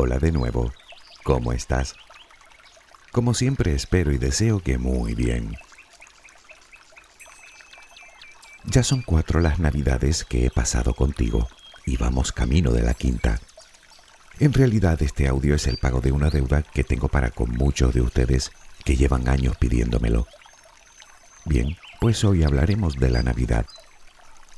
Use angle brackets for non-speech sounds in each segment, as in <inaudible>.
Hola de nuevo, ¿cómo estás? Como siempre espero y deseo que muy bien. Ya son cuatro las navidades que he pasado contigo y vamos camino de la quinta. En realidad este audio es el pago de una deuda que tengo para con muchos de ustedes que llevan años pidiéndomelo. Bien, pues hoy hablaremos de la Navidad.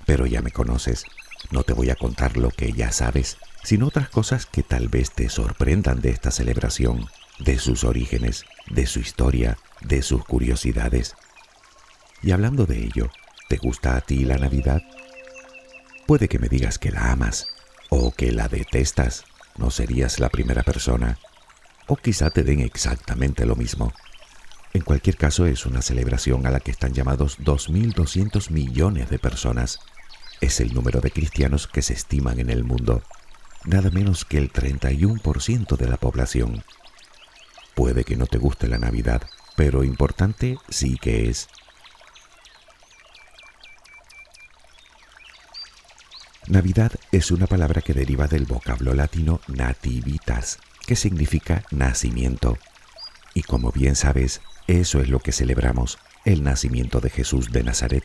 Pero ya me conoces, no te voy a contar lo que ya sabes, sino otras cosas que tal vez te sorprendan de esta celebración, de sus orígenes, de su historia, de sus curiosidades. Y hablando de ello, ¿te gusta a ti la Navidad? Puede que me digas que la amas o que la detestas, no serías la primera persona, o quizá te den exactamente lo mismo. En cualquier caso, es una celebración a la que están llamados 2.200 millones de personas. Es el número de cristianos que se estiman en el mundo, nada menos que el 31% de la población. Puede que no te guste la Navidad, pero importante sí que es. Navidad es una palabra que deriva del vocablo latino nativitas, que significa nacimiento. Y como bien sabes, eso es lo que celebramos, el nacimiento de Jesús de Nazaret.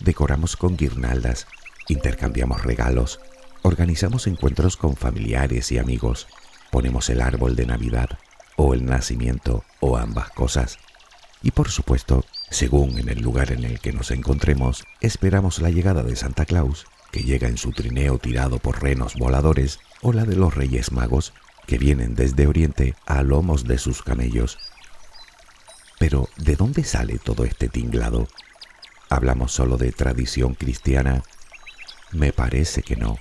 Decoramos con guirnaldas, intercambiamos regalos, organizamos encuentros con familiares y amigos, ponemos el árbol de Navidad, o el nacimiento, o ambas cosas. Y por supuesto, según en el lugar en el que nos encontremos, esperamos la llegada de Santa Claus, que llega en su trineo tirado por renos voladores, o la de los Reyes Magos, que vienen desde Oriente a lomos de sus camellos. Pero, ¿de dónde sale todo este tinglado? ¿Hablamos solo de tradición cristiana? Me parece que no.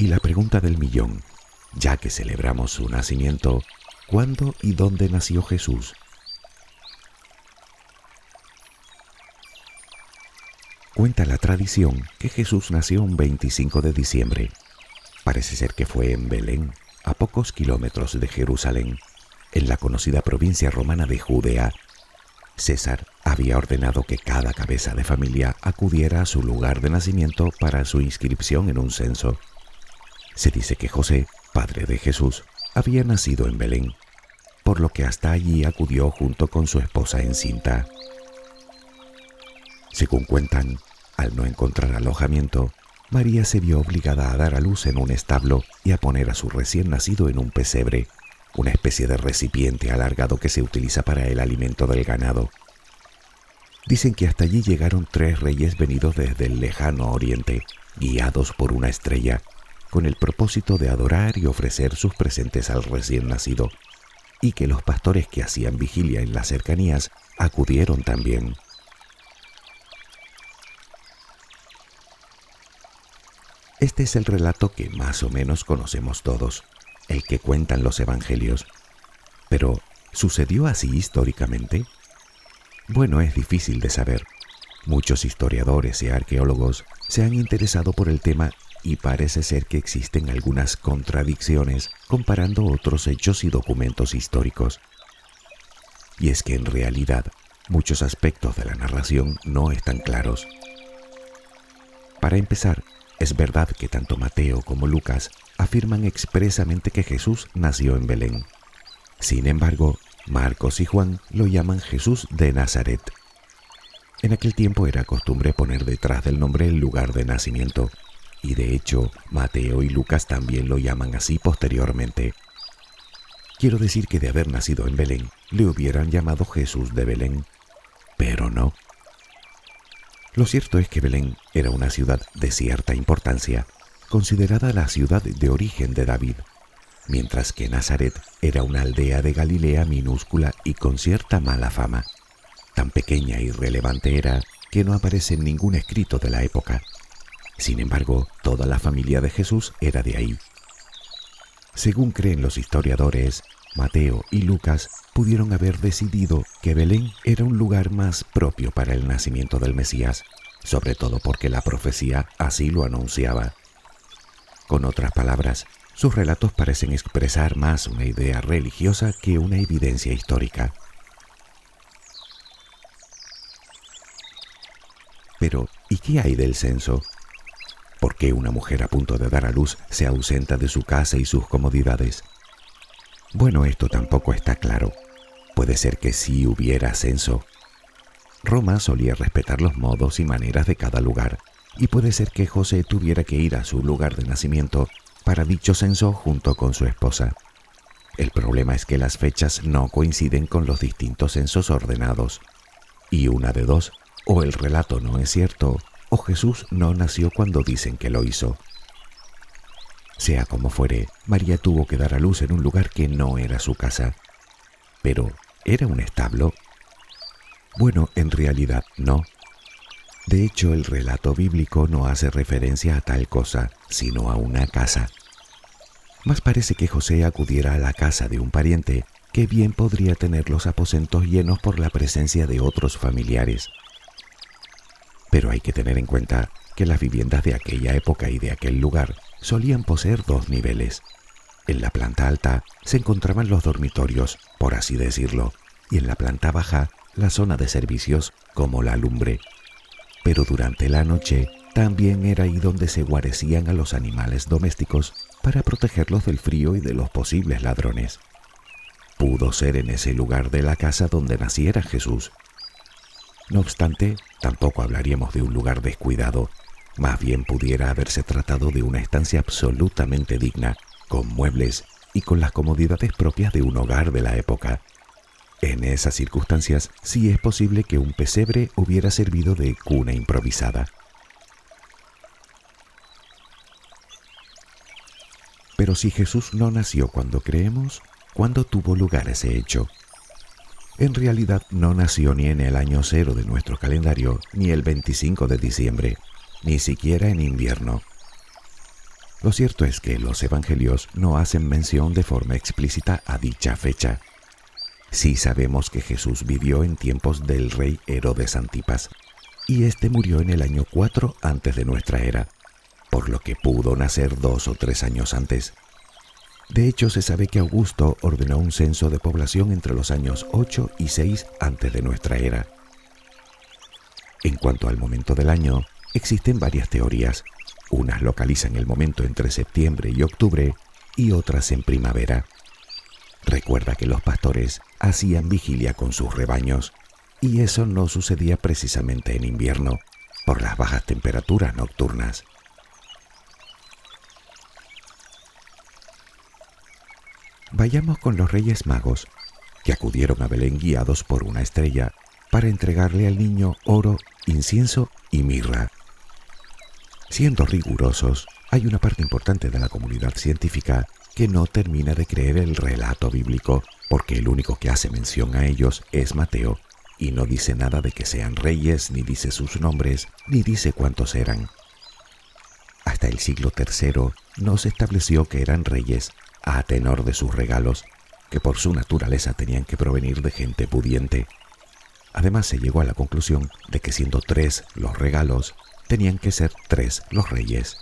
Y la pregunta del millón, ya que celebramos su nacimiento, ¿cuándo y dónde nació Jesús? Cuenta la tradición que Jesús nació un 25 de diciembre. Parece ser que fue en Belén, a pocos kilómetros de Jerusalén, en la conocida provincia romana de Judea. César había ordenado que cada cabeza de familia acudiera a su lugar de nacimiento para su inscripción en un censo. Se dice que José, padre de Jesús, había nacido en Belén, por lo que hasta allí acudió junto con su esposa encinta. Según cuentan, al no encontrar alojamiento, María se vio obligada a dar a luz en un establo y a poner a su recién nacido en un pesebre, una especie de recipiente alargado que se utiliza para el alimento del ganado. Dicen que hasta allí llegaron tres reyes venidos desde el lejano oriente, guiados por una estrella, con el propósito de adorar y ofrecer sus presentes al recién nacido, y que los pastores que hacían vigilia en las cercanías acudieron también. Este es el relato que más o menos conocemos todos, el que cuentan los evangelios. Pero, ¿sucedió así históricamente? Bueno, es difícil de saber. Muchos historiadores y arqueólogos se han interesado por el tema y parece ser que existen algunas contradicciones comparando otros hechos y documentos históricos. Y es que en realidad muchos aspectos de la narración no están claros. Para empezar, es verdad que tanto Mateo como Lucas afirman expresamente que Jesús nació en Belén. Sin embargo, Marcos y Juan lo llaman Jesús de Nazaret. En aquel tiempo era costumbre poner detrás del nombre el lugar de nacimiento, y de hecho Mateo y Lucas también lo llaman así posteriormente. Quiero decir que de haber nacido en Belén, le hubieran llamado Jesús de Belén, pero no. Lo cierto es que Belén era una ciudad de cierta importancia, considerada la ciudad de origen de David, mientras que Nazaret era una aldea de Galilea minúscula y con cierta mala fama. Tan pequeña y relevante era que no aparece en ningún escrito de la época. Sin embargo, toda la familia de Jesús era de ahí. Según creen los historiadores, Mateo y Lucas pudieron haber decidido que Belén era un lugar más propio para el nacimiento del Mesías, sobre todo porque la profecía así lo anunciaba. Con otras palabras, sus relatos parecen expresar más una idea religiosa que una evidencia histórica. Pero, ¿y qué hay del censo? ¿Por qué una mujer a punto de dar a luz se ausenta de su casa y sus comodidades? Bueno, esto tampoco está claro. Puede ser que sí hubiera censo. Roma solía respetar los modos y maneras de cada lugar, y puede ser que José tuviera que ir a su lugar de nacimiento para dicho censo junto con su esposa. El problema es que las fechas no coinciden con los distintos censos ordenados. Y una de dos, o el relato no es cierto, o Jesús no nació cuando dicen que lo hizo. Sea como fuere, María tuvo que dar a luz en un lugar que no era su casa. Pero, ¿era un establo? Bueno, en realidad no. De hecho, el relato bíblico no hace referencia a tal cosa, sino a una casa. Más parece que José acudiera a la casa de un pariente que bien podría tener los aposentos llenos por la presencia de otros familiares. Pero hay que tener en cuenta que las viviendas de aquella época y de aquel lugar solían poseer dos niveles. En la planta alta se encontraban los dormitorios, por así decirlo, y en la planta baja la zona de servicios como la lumbre. Pero durante la noche también era ahí donde se guarecían a los animales domésticos para protegerlos del frío y de los posibles ladrones. Pudo ser en ese lugar de la casa donde naciera Jesús, no obstante, tampoco hablaríamos de un lugar descuidado, más bien pudiera haberse tratado de una estancia absolutamente digna, con muebles y con las comodidades propias de un hogar de la época. En esas circunstancias sí es posible que un pesebre hubiera servido de cuna improvisada. Pero si Jesús no nació cuando creemos, ¿cuándo tuvo lugar ese hecho? En realidad no nació ni en el año cero de nuestro calendario, ni el 25 de diciembre, ni siquiera en invierno. Lo cierto es que los evangelios no hacen mención de forma explícita a dicha fecha. Sí sabemos que Jesús vivió en tiempos del rey Herodes Antipas, y éste murió en el año 4 antes de nuestra era, por lo que pudo nacer dos o tres años antes. De hecho, se sabe que Augusto ordenó un censo de población entre los años 8 y 6 antes de nuestra era. En cuanto al momento del año, existen varias teorías. Unas localizan el momento entre septiembre y octubre y otras en primavera. Recuerda que los pastores hacían vigilia con sus rebaños y eso no sucedía precisamente en invierno por las bajas temperaturas nocturnas. Vayamos con los Reyes Magos, que acudieron a Belén guiados por una estrella para entregarle al niño oro, incienso y mirra. Siendo rigurosos, hay una parte importante de la comunidad científica que no termina de creer el relato bíblico, porque el único que hace mención a ellos es Mateo, y no dice nada de que sean reyes, ni dice sus nombres, ni dice cuántos eran. Hasta el siglo III no se estableció que eran reyes, a tenor de sus regalos, que por su naturaleza tenían que provenir de gente pudiente. Además se llegó a la conclusión de que siendo tres los regalos, tenían que ser tres los reyes.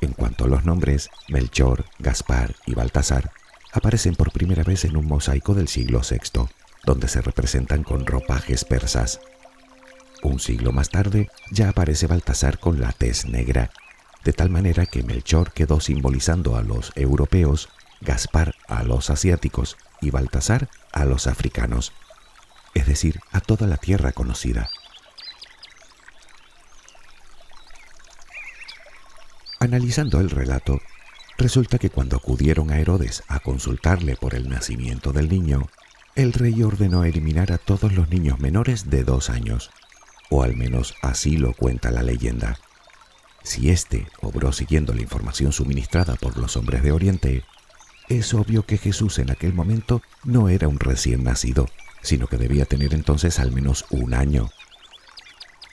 En cuanto a los nombres, Melchor, Gaspar y Baltasar aparecen por primera vez en un mosaico del siglo VI, donde se representan con ropajes persas. Un siglo más tarde ya aparece Baltasar con la tez negra de tal manera que Melchor quedó simbolizando a los europeos, Gaspar a los asiáticos y Baltasar a los africanos, es decir, a toda la tierra conocida. Analizando el relato, resulta que cuando acudieron a Herodes a consultarle por el nacimiento del niño, el rey ordenó eliminar a todos los niños menores de dos años, o al menos así lo cuenta la leyenda. Si éste obró siguiendo la información suministrada por los hombres de Oriente, es obvio que Jesús en aquel momento no era un recién nacido, sino que debía tener entonces al menos un año.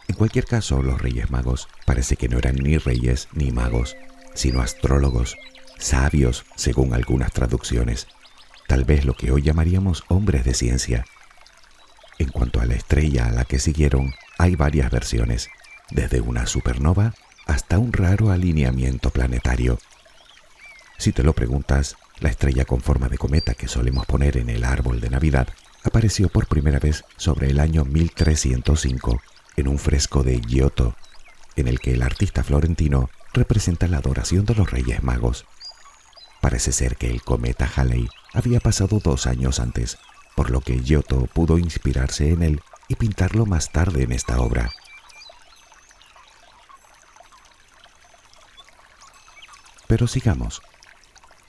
En cualquier caso, los reyes magos parece que no eran ni reyes ni magos, sino astrólogos, sabios, según algunas traducciones, tal vez lo que hoy llamaríamos hombres de ciencia. En cuanto a la estrella a la que siguieron, hay varias versiones, desde una supernova hasta un raro alineamiento planetario. Si te lo preguntas, la estrella con forma de cometa que solemos poner en el árbol de Navidad apareció por primera vez sobre el año 1305 en un fresco de Giotto, en el que el artista florentino representa la adoración de los Reyes Magos. Parece ser que el cometa Halley había pasado dos años antes, por lo que Giotto pudo inspirarse en él y pintarlo más tarde en esta obra. Pero sigamos.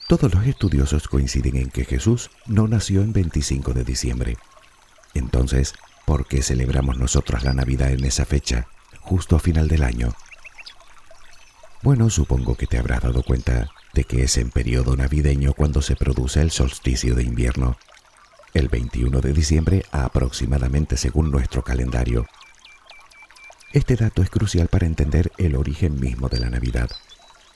Todos los estudiosos coinciden en que Jesús no nació en 25 de diciembre. Entonces, ¿por qué celebramos nosotros la Navidad en esa fecha, justo a final del año? Bueno, supongo que te habrás dado cuenta de que es en periodo navideño cuando se produce el solsticio de invierno, el 21 de diciembre aproximadamente según nuestro calendario. Este dato es crucial para entender el origen mismo de la Navidad,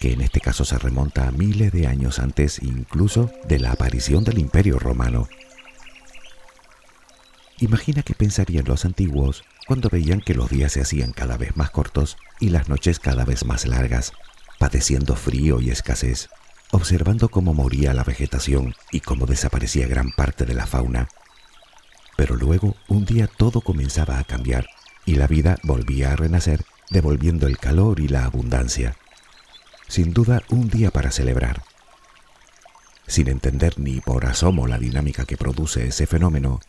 que en este caso se remonta a miles de años antes incluso de la aparición del Imperio Romano. Imagina qué pensarían los antiguos cuando veían que los días se hacían cada vez más cortos y las noches cada vez más largas, padeciendo frío y escasez observando cómo moría la vegetación y cómo desaparecía gran parte de la fauna. Pero luego un día todo comenzaba a cambiar y la vida volvía a renacer, devolviendo el calor y la abundancia. Sin duda, un día para celebrar. Sin entender ni por asomo la dinámica que produce ese fenómeno,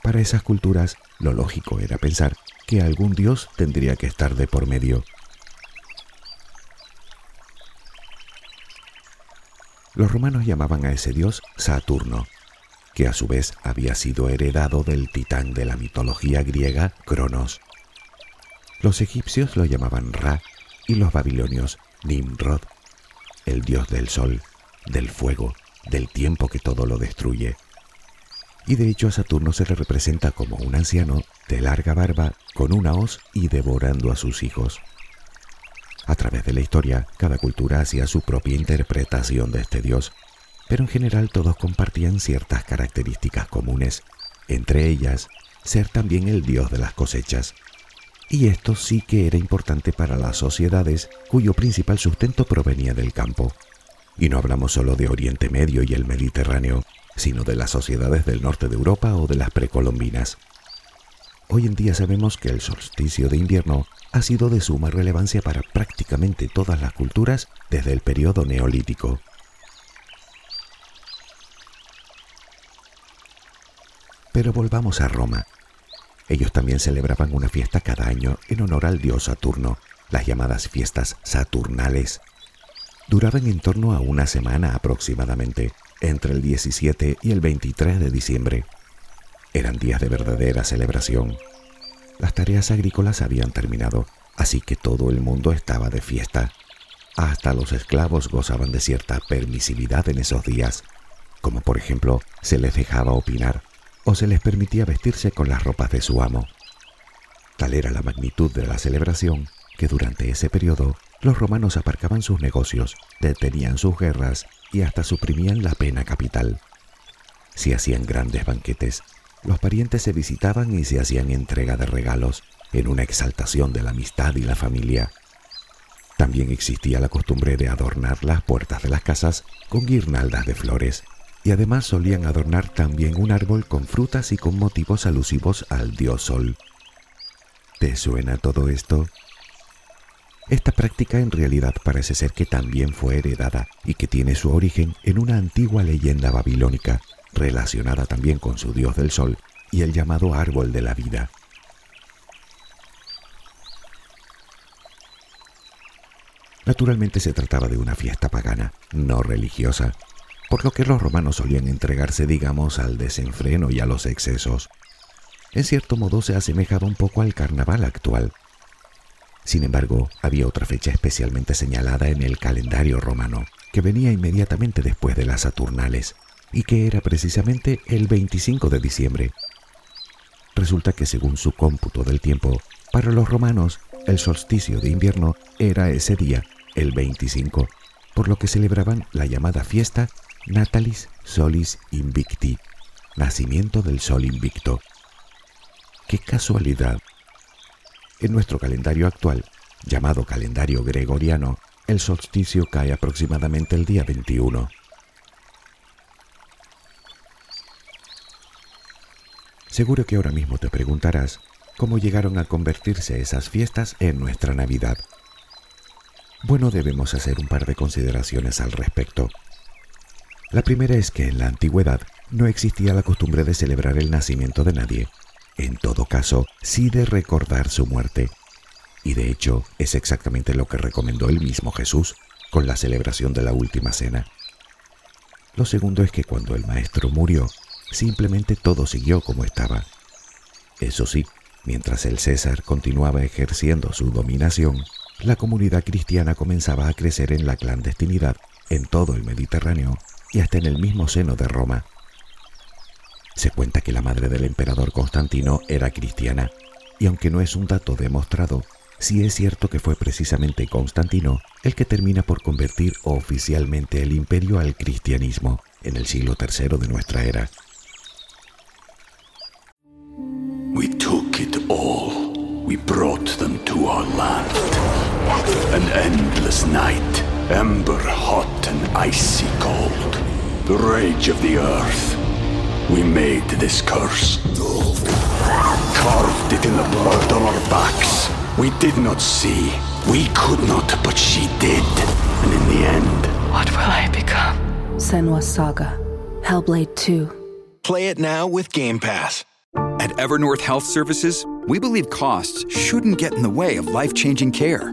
para esas culturas lo lógico era pensar que algún dios tendría que estar de por medio Los romanos llamaban a ese dios Saturno, que a su vez había sido heredado del titán de la mitología griega Cronos. Los egipcios lo llamaban Ra y los babilonios Nimrod, el dios del sol, del fuego, del tiempo que todo lo destruye. Y de hecho a Saturno se le representa como un anciano de larga barba con una hoz y devorando a sus hijos. A través de la historia, cada cultura hacía su propia interpretación de este dios, pero en general todos compartían ciertas características comunes, entre ellas ser también el dios de las cosechas. Y esto sí que era importante para las sociedades cuyo principal sustento provenía del campo. Y no hablamos solo de Oriente Medio y el Mediterráneo, sino de las sociedades del norte de Europa o de las precolombinas. Hoy en día sabemos que el solsticio de invierno ha sido de suma relevancia para prácticamente todas las culturas desde el periodo neolítico. Pero volvamos a Roma. Ellos también celebraban una fiesta cada año en honor al dios Saturno, las llamadas fiestas saturnales. Duraban en torno a una semana aproximadamente, entre el 17 y el 23 de diciembre. Eran días de verdadera celebración. Las tareas agrícolas habían terminado, así que todo el mundo estaba de fiesta. Hasta los esclavos gozaban de cierta permisividad en esos días, como por ejemplo se les dejaba opinar o se les permitía vestirse con las ropas de su amo. Tal era la magnitud de la celebración que durante ese periodo los romanos aparcaban sus negocios, detenían sus guerras y hasta suprimían la pena capital. Se hacían grandes banquetes los parientes se visitaban y se hacían entrega de regalos en una exaltación de la amistad y la familia. También existía la costumbre de adornar las puertas de las casas con guirnaldas de flores y además solían adornar también un árbol con frutas y con motivos alusivos al dios sol. ¿Te suena todo esto? Esta práctica en realidad parece ser que también fue heredada y que tiene su origen en una antigua leyenda babilónica relacionada también con su dios del sol y el llamado árbol de la vida. Naturalmente se trataba de una fiesta pagana, no religiosa, por lo que los romanos solían entregarse, digamos, al desenfreno y a los excesos. En cierto modo se asemejaba un poco al carnaval actual. Sin embargo, había otra fecha especialmente señalada en el calendario romano, que venía inmediatamente después de las Saturnales, y que era precisamente el 25 de diciembre. Resulta que según su cómputo del tiempo, para los romanos el solsticio de invierno era ese día, el 25, por lo que celebraban la llamada fiesta Natalis Solis Invicti, nacimiento del sol invicto. ¡Qué casualidad! En nuestro calendario actual, llamado calendario gregoriano, el solsticio cae aproximadamente el día 21. Seguro que ahora mismo te preguntarás cómo llegaron a convertirse esas fiestas en nuestra Navidad. Bueno, debemos hacer un par de consideraciones al respecto. La primera es que en la antigüedad no existía la costumbre de celebrar el nacimiento de nadie. En todo caso, sí de recordar su muerte. Y de hecho, es exactamente lo que recomendó el mismo Jesús con la celebración de la última cena. Lo segundo es que cuando el maestro murió, simplemente todo siguió como estaba. Eso sí, mientras el César continuaba ejerciendo su dominación, la comunidad cristiana comenzaba a crecer en la clandestinidad en todo el Mediterráneo y hasta en el mismo seno de Roma. Se cuenta que la madre del emperador Constantino era cristiana, y aunque no es un dato demostrado, sí es cierto que fue precisamente Constantino el que termina por convertir oficialmente el imperio al cristianismo en el siglo III de nuestra era. We took it all. We brought them to our land. An endless night, ember hot and icy cold. The rage of the earth. We made this curse. Carved it in the blood on our backs. We did not see. We could not, but she did. And in the end, What will I become? Senwa Saga. Hellblade 2. Play it now with Game Pass. At Evernorth Health Services, we believe costs shouldn't get in the way of life changing care,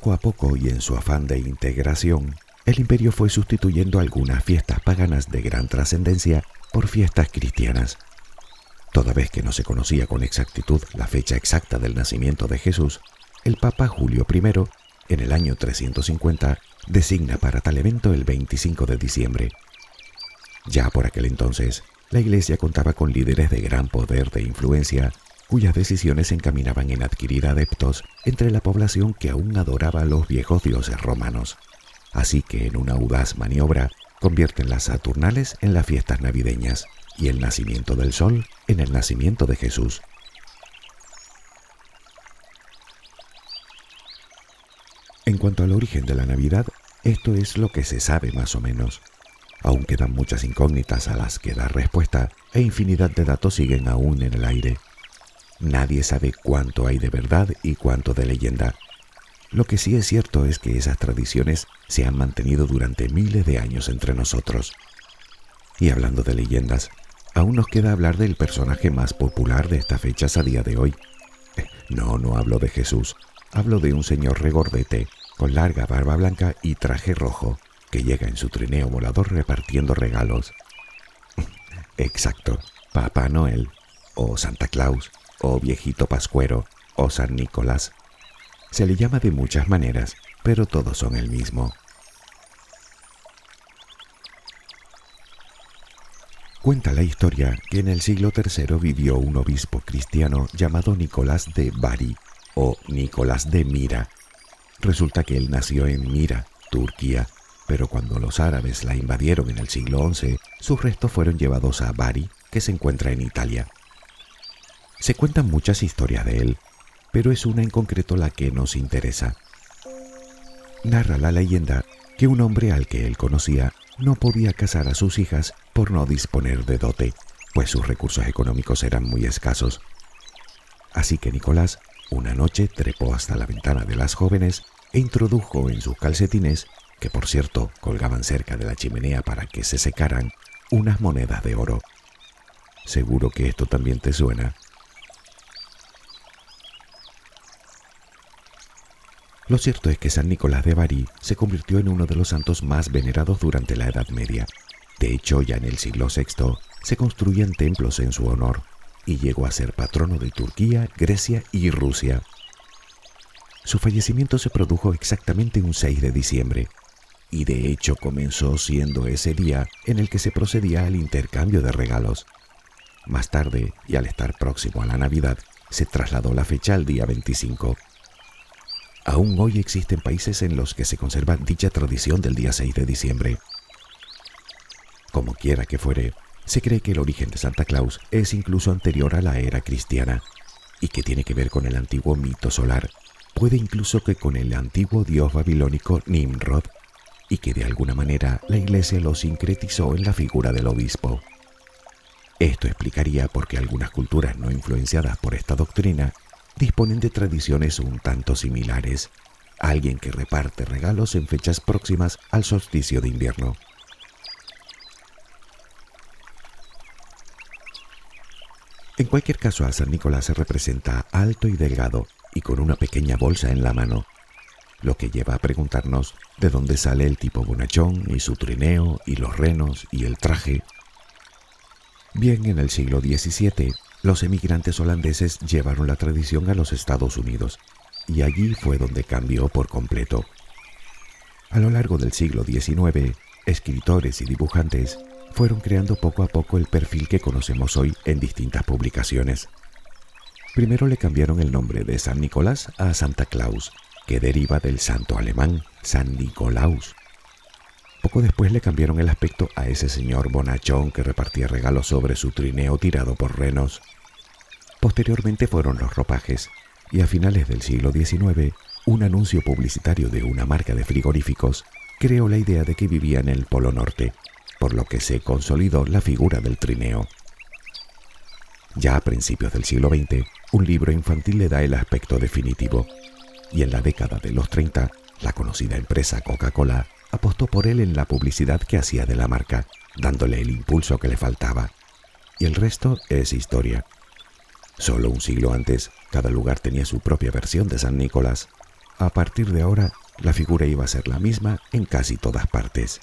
Poco a poco y en su afán de integración, el imperio fue sustituyendo algunas fiestas paganas de gran trascendencia por fiestas cristianas. Toda vez que no se conocía con exactitud la fecha exacta del nacimiento de Jesús, el Papa Julio I, en el año 350, designa para tal evento el 25 de diciembre. Ya por aquel entonces, la Iglesia contaba con líderes de gran poder de influencia cuyas decisiones se encaminaban en adquirir adeptos entre la población que aún adoraba a los viejos dioses romanos. Así que en una audaz maniobra convierten las Saturnales en las fiestas navideñas y el nacimiento del sol en el nacimiento de Jesús. En cuanto al origen de la Navidad, esto es lo que se sabe más o menos. Aún quedan muchas incógnitas a las que dar respuesta e infinidad de datos siguen aún en el aire. Nadie sabe cuánto hay de verdad y cuánto de leyenda. Lo que sí es cierto es que esas tradiciones se han mantenido durante miles de años entre nosotros. Y hablando de leyendas, aún nos queda hablar del personaje más popular de estas fechas a día de hoy. <laughs> No, no hablo de Jesús, hablo de un señor regordete, con larga barba blanca y traje rojo, que llega en su trineo volador repartiendo regalos. <laughs> Exacto, Papá Noel, o Santa Claus, o viejito pascuero, o San Nicolás. Se le llama de muchas maneras, pero todos son el mismo. Cuenta la historia que en el siglo III vivió un obispo cristiano llamado Nicolás de Bari o Nicolás de Mira. Resulta que él nació en Mira, Turquía, pero cuando los árabes la invadieron en el siglo XI, sus restos fueron llevados a Bari, que se encuentra en Italia. Se cuentan muchas historias de él, pero es una en concreto la que nos interesa. Narra la leyenda que un hombre al que él conocía no podía casar a sus hijas por no disponer de dote, pues sus recursos económicos eran muy escasos. Así que Nicolás una noche trepó hasta la ventana de las jóvenes e introdujo en sus calcetines, que por cierto colgaban cerca de la chimenea para que se secaran, unas monedas de oro. Seguro que esto también te suena. Lo cierto es que San Nicolás de Bari se convirtió en uno de los santos más venerados durante la Edad Media. De hecho, ya en el siglo VI se construían templos en su honor y llegó a ser patrono de Turquía, Grecia y Rusia. Su fallecimiento se produjo exactamente un 6 de diciembre, y de hecho comenzó siendo ese día en el que se procedía al intercambio de regalos. Más tarde, y al estar próximo a la Navidad, se trasladó la fecha al día 25. Aún hoy existen países en los que se conserva dicha tradición del día 6 de diciembre. Como quiera que fuere, se cree que el origen de Santa Claus es incluso anterior a la era cristiana y que tiene que ver con el antiguo mito solar, puede incluso que con el antiguo dios babilónico Nimrod, y que de alguna manera la iglesia lo sincretizó en la figura del obispo. Esto explicaría por qué algunas culturas no influenciadas por esta doctrina disponen de tradiciones un tanto similares. Alguien que reparte regalos en fechas próximas al solsticio de invierno. En cualquier caso, a San Nicolás se representa alto y delgado y con una pequeña bolsa en la mano, lo que lleva a preguntarnos de dónde sale el tipo bonachón y su trineo y los renos y el traje. Bien, en el siglo XVII, los emigrantes holandeses llevaron la tradición a los Estados Unidos y allí fue donde cambió por completo. A lo largo del siglo XIX, escritores y dibujantes fueron creando poco a poco el perfil que conocemos hoy en distintas publicaciones. Primero le cambiaron el nombre de San Nicolás a Santa Claus, que deriva del santo alemán San Nicolaus. Poco después le cambiaron el aspecto a ese señor bonachón que repartía regalos sobre su trineo tirado por renos. Posteriormente fueron los ropajes, y a finales del siglo XIX, un anuncio publicitario de una marca de frigoríficos creó la idea de que vivía en el Polo Norte por lo que se consolidó la figura del trineo. Ya a principios del siglo XX, un libro infantil le da el aspecto definitivo, y en la década de los 30, la conocida empresa Coca-Cola apostó por él en la publicidad que hacía de la marca, dándole el impulso que le faltaba. Y el resto es historia. Solo un siglo antes, cada lugar tenía su propia versión de San Nicolás. A partir de ahora, la figura iba a ser la misma en casi todas partes.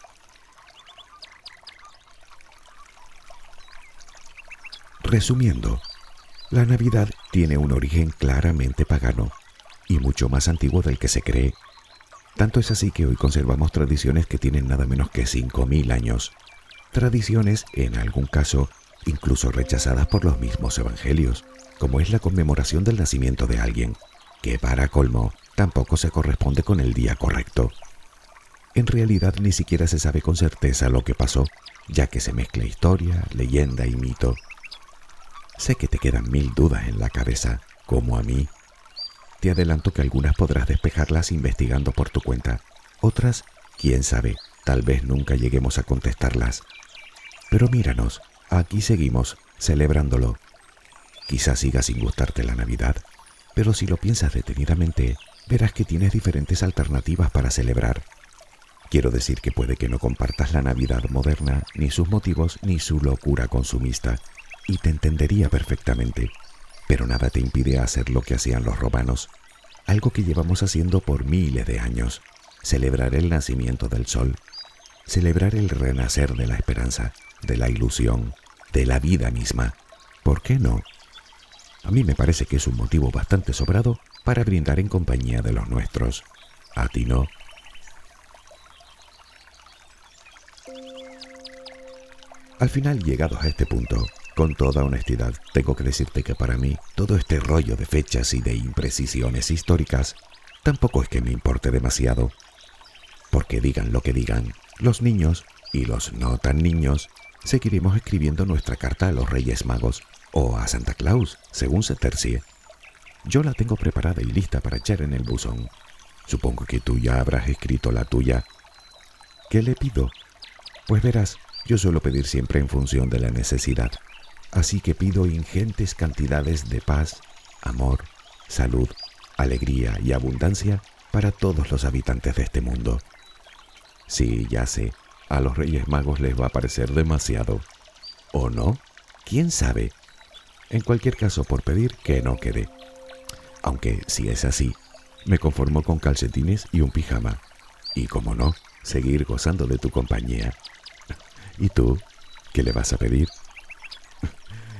Resumiendo, la Navidad tiene un origen claramente pagano y mucho más antiguo del que se cree. Tanto es así que hoy conservamos tradiciones que tienen nada menos que 5.000 años. Tradiciones, en algún caso, incluso rechazadas por los mismos evangelios, como es la conmemoración del nacimiento de alguien, que para colmo tampoco se corresponde con el día correcto. En realidad ni siquiera se sabe con certeza lo que pasó, ya que se mezcla historia, leyenda y mito. Sé que te quedan mil dudas en la cabeza, como a mí. Te adelanto que algunas podrás despejarlas investigando por tu cuenta. Otras, quién sabe, tal vez nunca lleguemos a contestarlas. Pero míranos, aquí seguimos, celebrándolo. Quizás siga sin gustarte la Navidad, pero si lo piensas detenidamente, verás que tienes diferentes alternativas para celebrar. Quiero decir que puede que no compartas la Navidad moderna, ni sus motivos, ni su locura consumista, y te entendería perfectamente, pero nada te impide hacer lo que hacían los romanos, algo que llevamos haciendo por miles de años, celebrar el nacimiento del sol, celebrar el renacer de la esperanza, de la ilusión, de la vida misma. ¿Por qué no? A mí me parece que es un motivo bastante sobrado para brindar en compañía de los nuestros. ¿A ti no? Al final, llegados a este punto, con toda honestidad, tengo que decirte que para mí todo este rollo de fechas y de imprecisiones históricas tampoco es que me importe demasiado. Porque digan lo que digan, los niños y los no tan niños seguiremos escribiendo nuestra carta a los Reyes Magos o a Santa Claus, según se tercie. Yo la tengo preparada y lista para echar en el buzón. Supongo que tú ya habrás escrito la tuya. ¿Qué le pido? Pues verás, yo suelo pedir siempre en función de la necesidad. Así que pido ingentes cantidades de paz, amor, salud, alegría y abundancia para todos los habitantes de este mundo. Sí, ya sé, a los Reyes Magos les va a parecer demasiado. ¿O no? ¿Quién sabe? En cualquier caso, por pedir que no quede. Aunque, si es así, me conformo con calcetines y un pijama. Y como no, seguir gozando de tu compañía. <laughs> ¿Y tú? ¿Qué le vas a pedir?